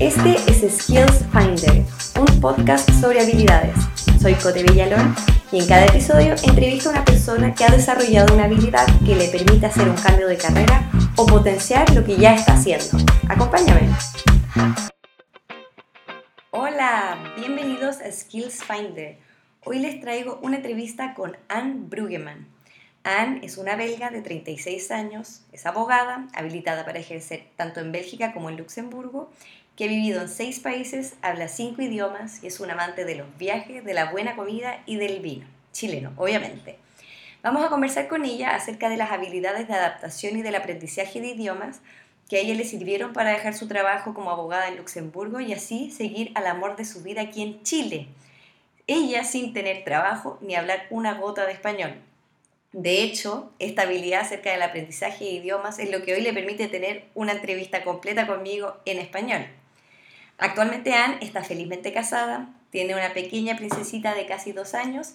Este es Skills Finder, un podcast sobre habilidades. Soy Cote Villalón y en cada episodio entrevisto a una persona que ha desarrollado una habilidad que le permite hacer un cambio de carrera o potenciar lo que ya está haciendo. Acompáñame. Hola, bienvenidos a Skills Finder. Hoy les traigo una entrevista con Anne Brueggemann. Anne es una belga de 36 años, es abogada, habilitada para ejercer tanto en Bélgica como en Luxemburgo que ha vivido en seis países, habla cinco idiomas y es un amante de los viajes, de la buena comida y del vino, chileno, obviamente. Vamos a conversar con ella acerca de las habilidades de adaptación y del aprendizaje de idiomas que a ella le sirvieron para dejar su trabajo como abogada en Luxemburgo y así seguir al amor de su vida aquí en Chile. Ella sin tener trabajo ni hablar una gota de español. De hecho, esta habilidad acerca del aprendizaje de idiomas es lo que hoy le permite tener una entrevista completa conmigo en español. Actualmente Anne está felizmente casada, tiene una pequeña princesita de casi dos años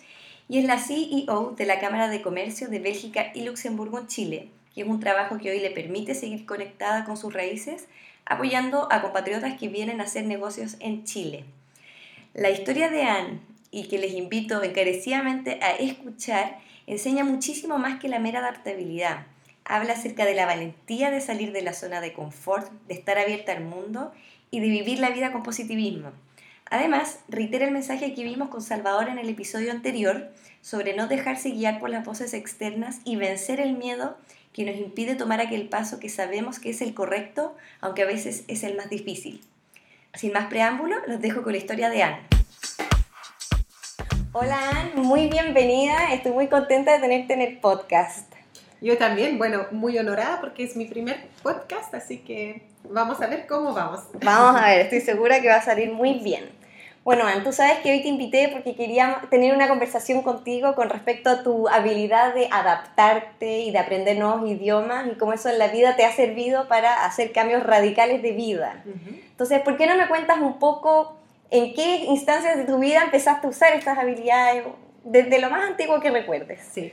y es la CEO de la Cámara de Comercio de Bélgica y Luxemburgo en Chile, que es un trabajo que hoy le permite seguir conectada con sus raíces, apoyando a compatriotas que vienen a hacer negocios en Chile. La historia de Anne, y que les invito encarecidamente a escuchar, enseña muchísimo más que la mera adaptabilidad. Habla acerca de la valentía de salir de la zona de confort, de estar abierta al mundo y de vivir la vida con positivismo. Además, reitera el mensaje que vimos con Salvador en el episodio anterior sobre no dejarse guiar por las voces externas y vencer el miedo que nos impide tomar aquel paso que sabemos que es el correcto, aunque a veces es el más difícil. Sin más preámbulo, los dejo con la historia de Anne. Hola Anne, muy bienvenida, estoy muy contenta de tenerte en el podcast. Yo también, bueno, muy honorada porque es mi primer podcast, así que vamos a ver cómo vamos. Vamos a ver, estoy segura que va a salir muy bien. Bueno, Anne, tú sabes que hoy te invité porque quería tener una conversación contigo con respecto a tu habilidad de adaptarte y de aprender nuevos idiomas y cómo eso en la vida te ha servido para hacer cambios radicales de vida. Entonces, ¿por qué no me cuentas un poco en qué instancias de tu vida empezaste a usar estas habilidades desde lo más antiguo que recuerdes? Sí.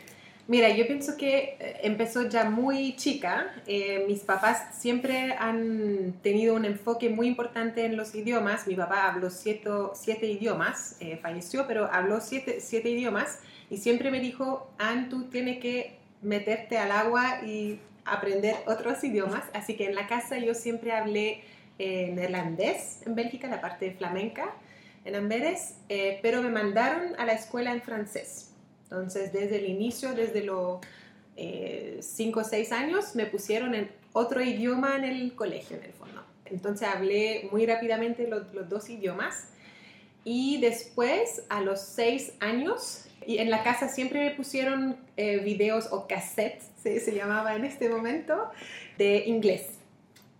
Mira, yo pienso que eh, empezó ya muy chica. Eh, mis papás siempre han tenido un enfoque muy importante en los idiomas. Mi papá habló siete, siete idiomas, eh, falleció, pero habló siete, siete idiomas y siempre me dijo, Ann, tú tienes que meterte al agua y aprender otros idiomas. Así que en la casa yo siempre hablé neerlandés en Bélgica, la parte flamenca en Amberes, pero me mandaron a la escuela en francés. Entonces, desde el inicio, desde los 5 eh, o 6 años, me pusieron en otro idioma en el colegio, en el fondo. Entonces, hablé muy rápidamente los, dos idiomas. Y después, a los 6 años, y en la casa siempre me pusieron eh, videos o cassettes, se, se llamaba en este momento, de inglés.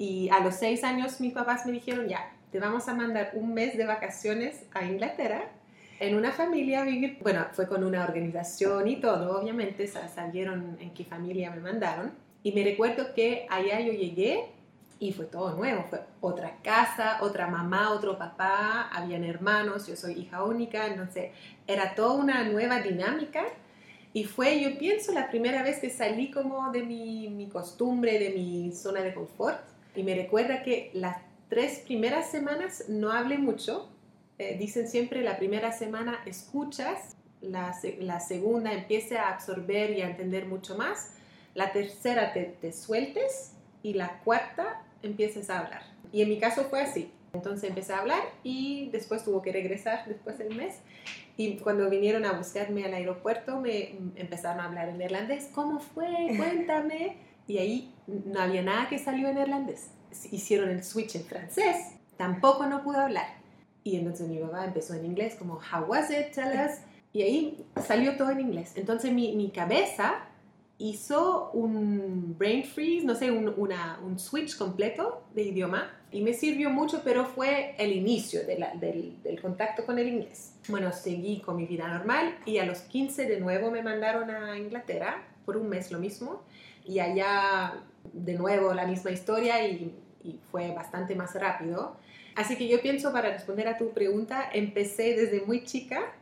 Y a los 6 años mis papás me dijeron, ya, te vamos a mandar un mes de vacaciones a Inglaterra en una familia vivir, bueno, fue con una organización y todo, obviamente salieron en qué familia me mandaron. Y me recuerdo que allá yo llegué y fue todo nuevo, fue otra casa, otra mamá, otro papá, habían hermanos, yo soy hija única, entonces era toda una nueva dinámica. Y fue, yo pienso, la primera vez que salí como de mi, mi costumbre, de mi zona de confort. Y me recuerda que las tres primeras semanas no hablé mucho, eh, dicen siempre la primera semana escuchas, la, la, segunda empieza a absorber y a entender mucho más, la tercera te, te sueltes y la cuarta empieces a hablar. Y en mi caso fue así. Entonces empecé a hablar y después tuvo que regresar después del mes. Y cuando vinieron a buscarme al aeropuerto me empezaron a hablar en neerlandés. ¿Cómo fue? Cuéntame. Y ahí no había nada que salió en neerlandés. Hicieron el switch en francés. Tampoco no pude hablar. Y entonces mi papá empezó en inglés como, how was it, tell us. Y ahí salió todo en inglés. Entonces mi, mi cabeza hizo un brain freeze, no sé, un, una, un, switch completo de idioma y me sirvió mucho, pero fue el inicio de la, del, del, contacto con el inglés. Bueno, seguí con mi vida normal y a los 15 de nuevo me mandaron a Inglaterra por un mes lo mismo y allá de nuevo la misma historia y, y fue bastante más rápido. Así que yo pienso, para responder a tu pregunta, empecé desde muy chica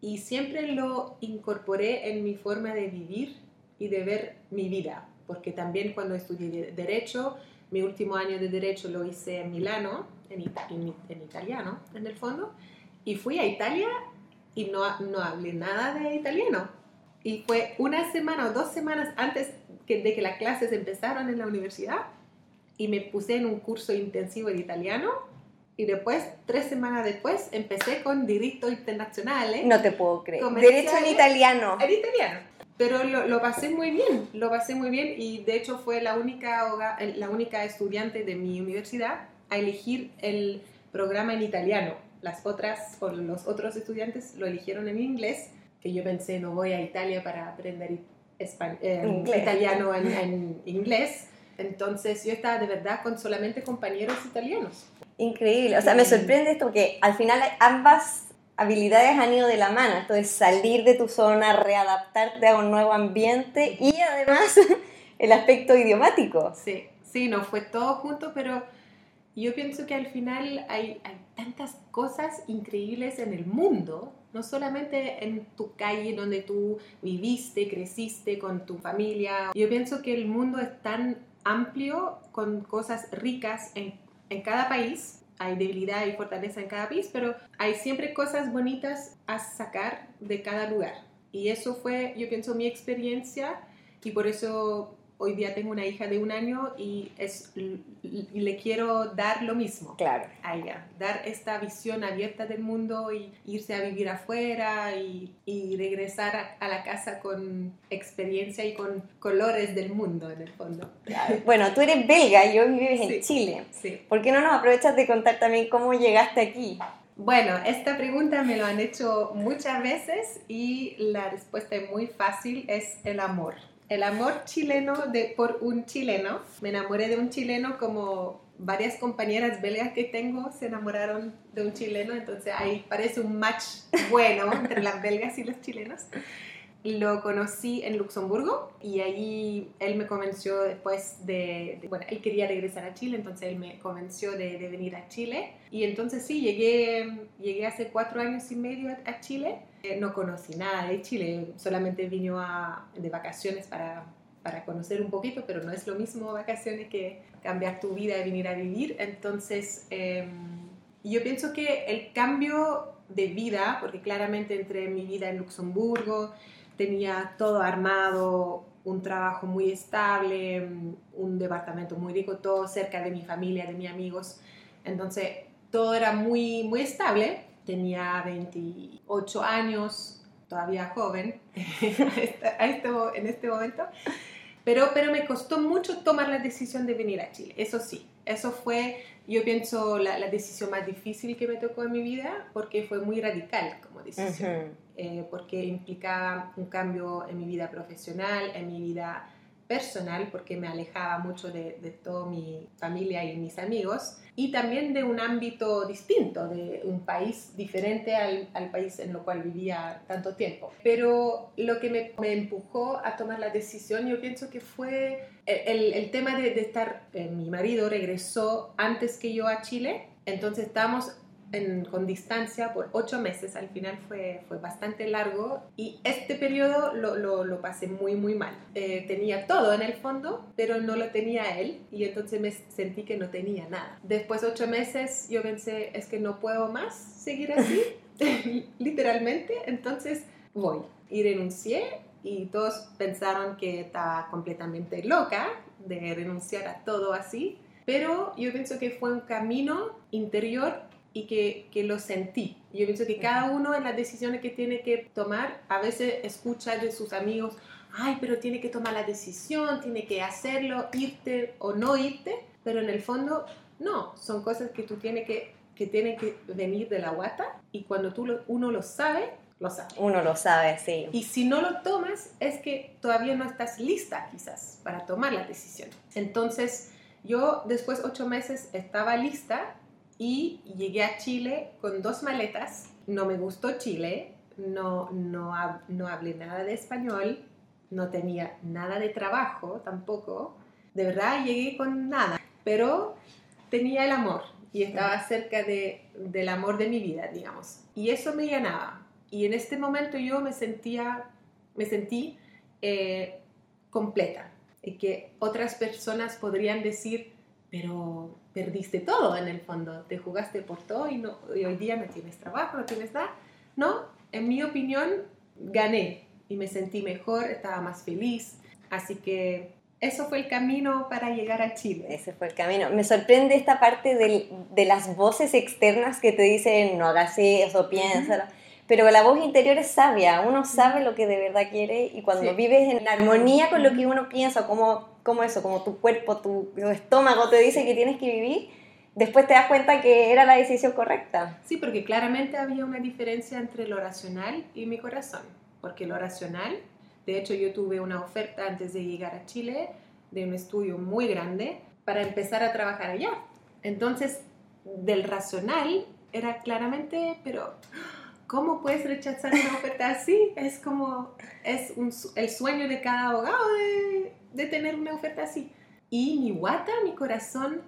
y siempre lo incorporé en mi forma de vivir y de ver mi vida, porque también cuando estudié derecho mi último año de derecho lo hice en Milano, en, en, italiano, en el fondo, y fui a Italia y no, no hablé nada de italiano. Y fue una semana o dos semanas antes que, de que las clases empezaron en la universidad y me puse en un curso intensivo de italiano y después, tres semanas después, empecé con Derecho Internacional. No te puedo creer. Derecho en italiano. En italiano. Pero lo, lo, pasé muy bien, lo pasé muy bien y de hecho fue la única, la única estudiante de mi universidad a elegir el programa en italiano. Las otras, o los otros estudiantes lo eligieron en inglés, que yo pensé no voy a Italia para aprender eh, italiano en, en inglés. Entonces yo estaba de verdad con solamente compañeros italianos. Increíble, o sea, me sorprende esto que al final ambas habilidades han ido de la mano, esto es salir de tu zona, readaptarte a un nuevo ambiente y además el aspecto idiomático. Sí, sí, no fue todo junto, pero yo pienso que al final hay, hay tantas cosas increíbles en el mundo, no solamente en tu calle donde tú viviste, creciste con tu familia. Yo pienso que el mundo es tan amplio con cosas ricas en en cada país hay debilidad y fortaleza en cada país, pero hay siempre cosas bonitas a sacar de cada lugar. Y eso fue, yo pienso, mi experiencia y por eso hoy día tengo una hija de un año y, es, le quiero dar lo mismo claro. a ella, dar esta visión abierta del mundo y irse a vivir afuera y, y regresar a, la casa con experiencia y con colores del mundo en el fondo. Bueno, tú eres belga y hoy vives en Chile. Sí. ¿Por qué no nos aprovechas de contar también cómo llegaste aquí? Bueno, esta pregunta me lo han hecho muchas veces y la respuesta es muy fácil, es el amor el amor chileno de, por un chileno. Me enamoré de un chileno como varias compañeras belgas que tengo se enamoraron de un chileno, entonces ahí parece un match bueno entre las belgas y los chilenos. Lo conocí en Luxemburgo y ahí él me convenció después de, bueno, él quería regresar a Chile, entonces él me convenció de, de, venir a Chile. Y entonces sí, llegué, llegué hace cuatro años y medio a, a Chile. No conocí nada de Chile, solamente vino a, de vacaciones para, para conocer un poquito, pero no es lo mismo vacaciones que cambiar tu vida y venir a vivir. Entonces, eh, yo pienso que el cambio de vida, porque claramente entre mi vida en Luxemburgo, tenía todo armado, un trabajo muy estable, un departamento muy rico, todo cerca de mi familia, de mis amigos. Entonces, todo era muy, muy estable. Tenía 28 años, todavía joven en este momento. Pero, pero me costó mucho tomar la decisión de venir a Chile, eso sí. Eso fue, yo pienso, la, la decisión más difícil que me tocó en mi vida porque fue muy radical como decisión. Eh, porque implicaba un cambio en mi vida profesional, en mi vida personal, porque me alejaba mucho de, de toda mi familia y mis amigos, y también de un ámbito distinto, de un país diferente al, al país en el cual vivía tanto tiempo. Pero lo que me, me, empujó a tomar la decisión, yo pienso que fue el, el tema de, de estar, eh, mi marido regresó antes que yo a Chile, entonces estábamos con distancia por ocho meses, al final fue, fue bastante largo y este periodo lo, lo, lo pasé muy muy mal. Eh, tenía todo en el fondo, pero no lo tenía él y entonces me sentí que no tenía nada. Después de ocho meses yo pensé, es que no puedo más seguir así, literalmente, entonces voy. Y renuncié y todos pensaron que estaba completamente loca de renunciar a todo así, pero yo pienso que fue un camino interior y que, que, lo sentí. Yo pienso que cada uno en las decisiones que tiene que tomar, a veces escucha de sus amigos, ay, pero tiene que tomar la decisión, tiene que hacerlo, irte o no irte, pero en el fondo no, son cosas que tú tienes que, que tienen que venir de la guata y cuando tú lo, uno lo sabe, lo sabe. Uno lo sabe, sí. Y si no lo tomas, es que todavía no estás lista quizás para tomar la decisión. Entonces, yo después de ocho meses estaba lista y llegué a Chile con dos maletas. No me gustó Chile, no, no, no hablé nada de español, no tenía nada de trabajo tampoco. De verdad llegué con nada, pero tenía el amor y estaba cerca de, del amor de mi vida, digamos. Y eso me llenaba. Y en este momento yo me sentía, me sentí eh, completa. Y que otras personas podrían decir, pero perdiste todo en el fondo, te jugaste por todo y, no, y hoy día no tienes trabajo, no tienes nada. No, en mi opinión, gané y me sentí mejor, estaba más feliz. Así que eso fue el camino para llegar a Chile. Ese fue el camino. Me sorprende esta parte de, de las voces externas que te dicen no hagas eso, piénsalo. Pero la voz interior es sabia, uno sabe lo que de verdad quiere y cuando vives en armonía con lo que uno piensa, como, como eso, como tu cuerpo, tu, tu estómago te dice que tienes que vivir, después te das cuenta que era la decisión correcta. Sí, porque claramente había una diferencia entre lo racional y mi corazón. Porque lo racional, de hecho yo tuve una oferta antes de llegar a Chile de un estudio muy grande para empezar a trabajar allá. Entonces, del racional era claramente, pero ¿cómo puedes rechazar una oferta así? Es como, es un, el sueño de cada abogado de, de tener una oferta así. Y mi guata, mi corazón,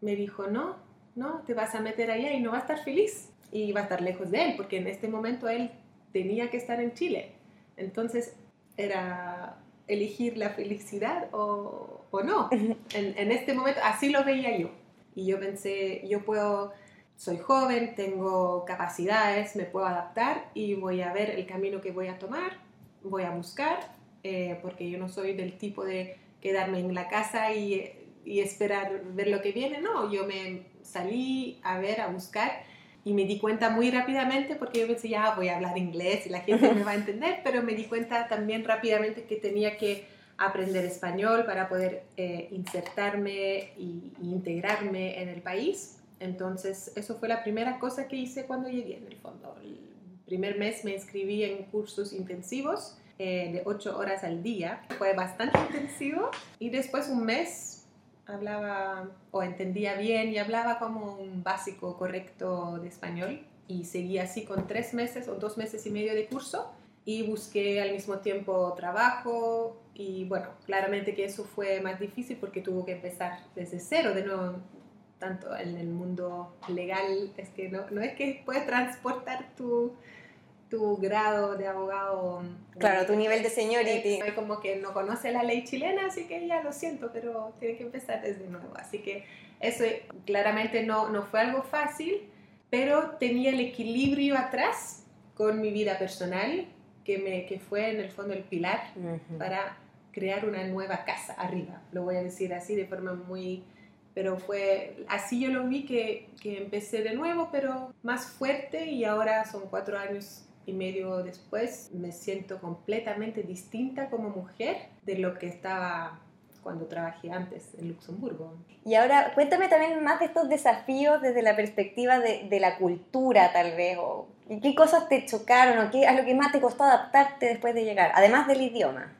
me dijo, no, no, te vas a meter allá y no va a estar feliz. Y va a estar lejos de él, porque en este momento él tenía que estar en Chile. Entonces era elegir la felicidad o, o no. En, en, este momento así lo veía yo. Y yo pensé, yo puedo, soy joven, tengo capacidades, me puedo adaptar y voy a ver el camino que voy a tomar, voy a buscar, eh, porque yo no soy del tipo de quedarme en la casa y, y esperar ver lo que viene. No, yo me salí a ver, a buscar y me di cuenta muy rápidamente porque yo pensé, ya voy a hablar inglés y la gente me va a entender, pero me di cuenta también rápidamente que tenía que aprender español para poder eh, insertarme y, y, integrarme en el país. Entonces, eso fue la primera cosa que hice cuando llegué, en el fondo. El primer mes me inscribí en cursos intensivos eh, de 8 horas al día. Fue bastante intensivo. Y después un mes hablaba o entendía bien y hablaba como un básico correcto de español y seguí así con tres meses o dos meses y medio de curso y busqué al mismo tiempo trabajo y bueno, claramente que eso fue más difícil porque tuvo que empezar desde cero de nuevo, tanto en el mundo legal, es que no, no es que puedes transportar tu, tu grado de abogado. Claro, tu nivel de seniority. Es como que no conoce la ley chilena, así que ya lo siento, pero tiene que empezar desde nuevo. Así que eso claramente no, no fue algo fácil, pero tenía el equilibrio atrás con mi vida personal, que, me, que fue en el fondo el pilar uh -huh. para crear una nueva casa arriba. Lo voy a decir así de forma muy pero fue así yo lo vi que, que, empecé de nuevo, pero más fuerte y ahora son cuatro años y medio después me siento completamente distinta como mujer de lo que estaba cuando trabajé antes en Luxemburgo. Y ahora cuéntame también más de estos desafíos desde la perspectiva de, de la cultura tal vez, o qué cosas te chocaron o qué a lo que más te costó adaptarte después de llegar, además del idioma.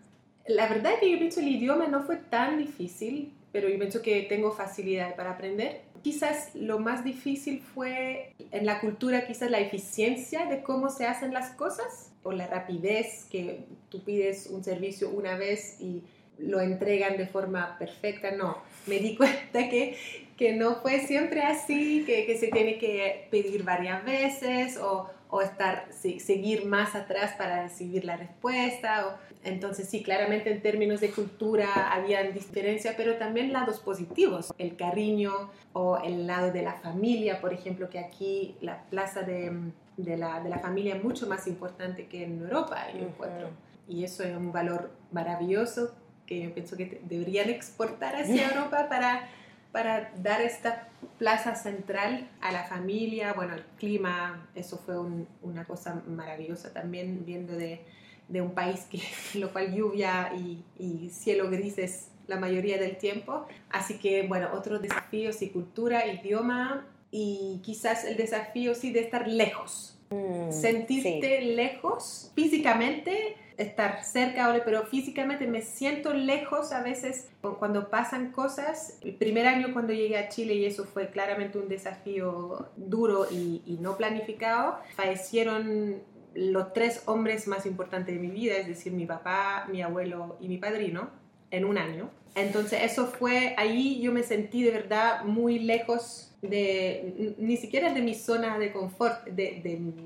La verdad es que yo pienso el idioma no fue tan difícil, pero yo pienso que tengo facilidad para aprender. Quizás lo más difícil fue en la cultura, quizás la eficiencia de cómo se hacen las cosas o la rapidez que tú pides un servicio una vez y lo entregan de forma perfecta. No, me di cuenta que, que no fue siempre así, que, que se tiene que pedir varias veces o, o estar, seguir más atrás para recibir la respuesta. Entonces sí, claramente en términos de cultura habían diferencias, pero también lados positivos, el cariño o el lado de la familia, por ejemplo, que aquí la plaza de, de, la, de la, familia es mucho más importante que en Europa, yo encuentro. Uh -huh. Y eso es un valor maravilloso que yo pienso que deberían exportar hacia Europa para, para dar esta plaza central a la familia, bueno, el clima, eso fue un, una cosa maravillosa también viendo de de un país que, lo cual lluvia y, y, cielo grises la mayoría del tiempo. Así que, bueno, otros desafíos y cultura, idioma y quizás el desafío sí de estar lejos. Mm, Sentirte sí. lejos físicamente, estar cerca, pero físicamente me siento lejos a veces cuando pasan cosas. El primer año cuando llegué a Chile, y eso fue claramente un desafío duro y, y no planificado, fallecieron los tres hombres más importantes de mi vida, es decir, mi papá, mi abuelo y mi padrino, en un año. Entonces eso fue, ahí yo me sentí de verdad muy lejos de, ni siquiera de mi zona de confort, de,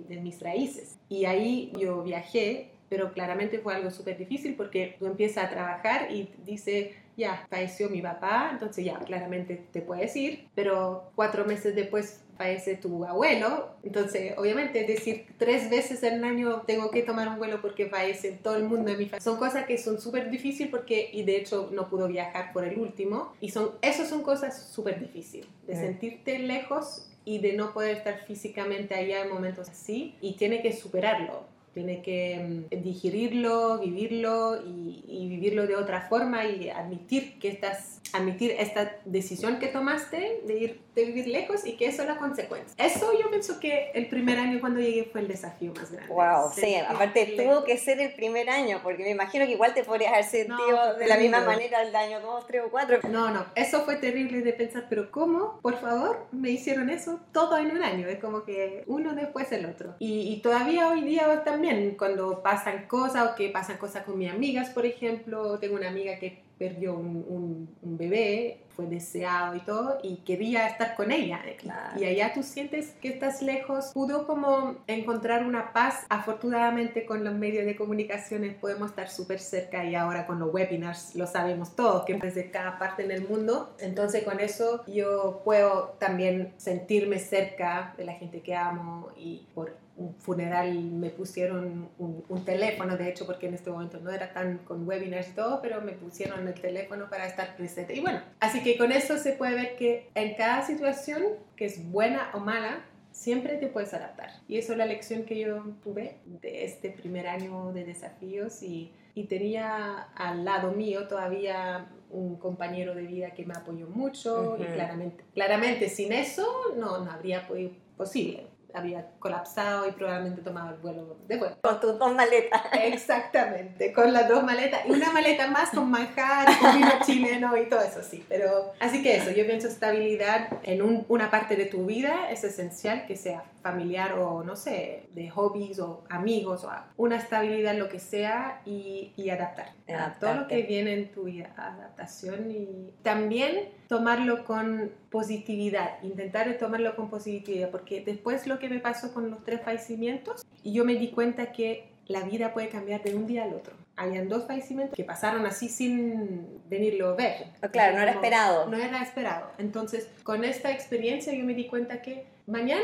de, mis raíces. Y ahí yo viajé, pero claramente fue algo súper difícil porque tú empiezas a trabajar y dice, ya, falleció mi papá, entonces ya, claramente te puedes ir, pero cuatro meses después fallece tu abuelo, entonces obviamente decir tres veces en un año tengo que tomar un vuelo porque fallece todo el mundo de mi familia, son cosas que son súper difíciles porque, y de hecho no pudo viajar por el último, y son, eso son cosas súper difíciles, de Mm. sentirte lejos y de no poder estar físicamente allá en momentos así, y tiene que superarlo. Tiene que mm, digerirlo, vivirlo y, y vivirlo de otra forma y admitir que estás, admitir esta decisión que tomaste de ir, de vivir lejos y que eso es la consecuencia. Eso yo pienso que el primer año cuando llegué fue el desafío más grande. Wow, sí, Sentirte aparte lejos. tuvo que ser el primer año, porque me imagino que igual te podrías haber sentido No, de la misma manera el año 2, 3 o 4. No, no, eso fue terrible de pensar, pero ¿cómo? Por favor, me hicieron eso todo en un año, es como que uno después el otro. Y, y todavía hoy día también, cuando pasan cosas o que pasan cosas con mis amigas, por ejemplo, tengo una amiga que perdió un, un- un bebé, fue deseado y todo, y quería estar con ella. Claro. Y allá tú sientes que estás lejos. Pudo como encontrar una paz. Afortunadamente con los medios de comunicaciones podemos estar súper cerca y ahora con los webinars lo sabemos todos, que desde cada parte en el mundo. Entonces con eso yo puedo también sentirme cerca de la gente que amo y por un funeral me pusieron un, un teléfono, de hecho, porque en este momento no era tan con webinars y todo, pero me pusieron el teléfono para estar presente. Y bueno, así que con eso se puede ver que en cada situación, que es buena o mala, siempre te puedes adaptar. Y eso es la lección que yo tuve de este primer año de desafíos y, y tenía al lado mío todavía un compañero de vida que me apoyó mucho y claramente, claramente sin eso no, no habría podido, posible. Había colapsado y probablemente tomaba el vuelo de vuelta. Con tus dos maletas. Exactamente, con las dos maletas y una maleta más con manjar, con vino chileno y todo eso, sí. Pero así que eso, yo pienso estabilidad en un- una parte de tu vida es esencial, que sea familiar o no sé, de hobbies o amigos o una estabilidad, lo que sea, y, y adaptar. a Todo lo Adaptarte. que viene en tu vida, adaptación y también tomarlo con positividad, intentar tomarlo con positividad, porque después lo que me pasó con los tres fallecimientos, yo me di cuenta que la vida puede cambiar de un día al otro. Habían dos fallecimientos que pasaron así sin venirlo a ver. Oh, claro, no era Como- esperado. No era esperado. Entonces, con esta experiencia yo me di cuenta que mañana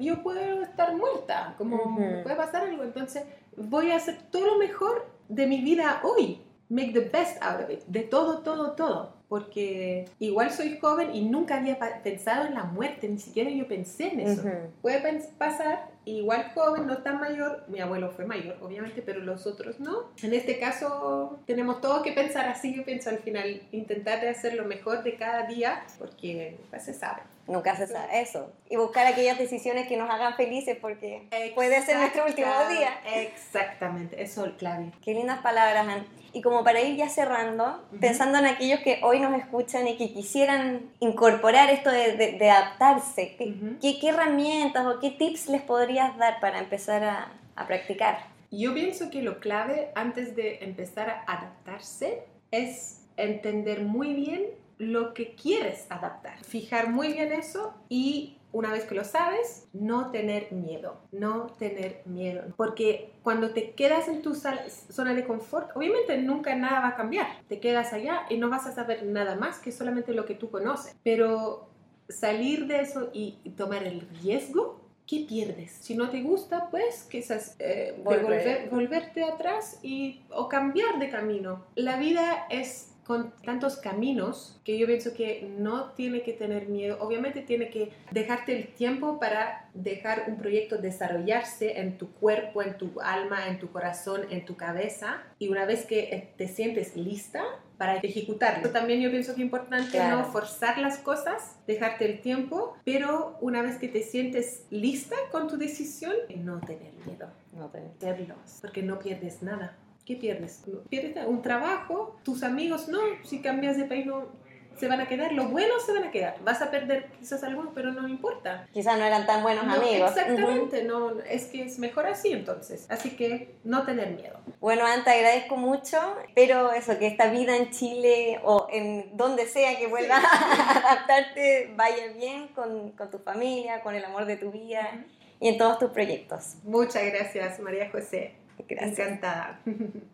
yo puedo estar muerta, como Ujú. puede pasar algo. Entonces, voy a hacer todo lo mejor de mi vida hoy. Make the best out of it. De todo, todo, todo. Porque igual soy joven y nunca había pensado en la muerte, ni siquiera yo pensé en eso. Ujú. Puede pens- pasar, igual joven, no tan mayor, mi abuelo fue mayor, obviamente, pero los otros no. En este caso, tenemos todo que pensar así, yo pienso al final, intentar de hacer lo mejor de cada día, porque nunca se sabe. Nunca se sabe eso. Y buscar aquellas decisiones que nos hagan felices porque puede ser nuestro último día. Exactamente, eso es clave. Qué lindas palabras, Ann. Y como para ir ya cerrando, pensando en aquellos que hoy nos escuchan y que quisieran incorporar esto de, de- de adaptarse, ¿qué, qué- qué herramientas o qué tips les podrías dar para empezar a, a practicar? Yo pienso que lo clave antes de empezar a adaptarse es entender muy bien lo que quieres adaptar. Fijar muy bien eso y una vez que lo sabes, no tener miedo, no tener miedo. Porque cuando te quedas en tu zona de confort, obviamente nunca nada va a cambiar. Te quedas allá y no vas a saber nada más que solamente lo que tú conoces. Pero salir de eso y tomar el riesgo, ¿qué pierdes? Si no te gusta, pues quizás eh, volver- volverte atrás y, o cambiar de camino. La vida es con tantos caminos que yo pienso que no tiene que tener miedo. Obviamente tiene que dejarte el tiempo para dejar un proyecto desarrollarse en tu cuerpo, en tu alma, en tu corazón, en tu cabeza. Y una vez que eh, te sientes lista para ejecutarlo. También yo pienso que es importante Claro. no forzar las cosas, dejarte el tiempo, pero una vez que te sientes lista con tu decisión, no tener miedo hacerlos, porque no pierdes nada. ¿Qué pierdes? Pierdes un trabajo, tus amigos no, si cambias de país no se van a quedar, los buenos se van a quedar, vas a perder quizás algunos, pero no importa. Quizás no eran tan buenos No, amigos. Exactamente, no, es que es mejor así entonces, así que no tener miedo. Bueno, Ann, te agradezco mucho. Espero eso, que esta vida en Chile o en donde sea que vuelvas a adaptarte vaya bien con, con tu familia, con el amor de tu vida y en todos tus proyectos. Muchas gracias María José, Gracias. encantada.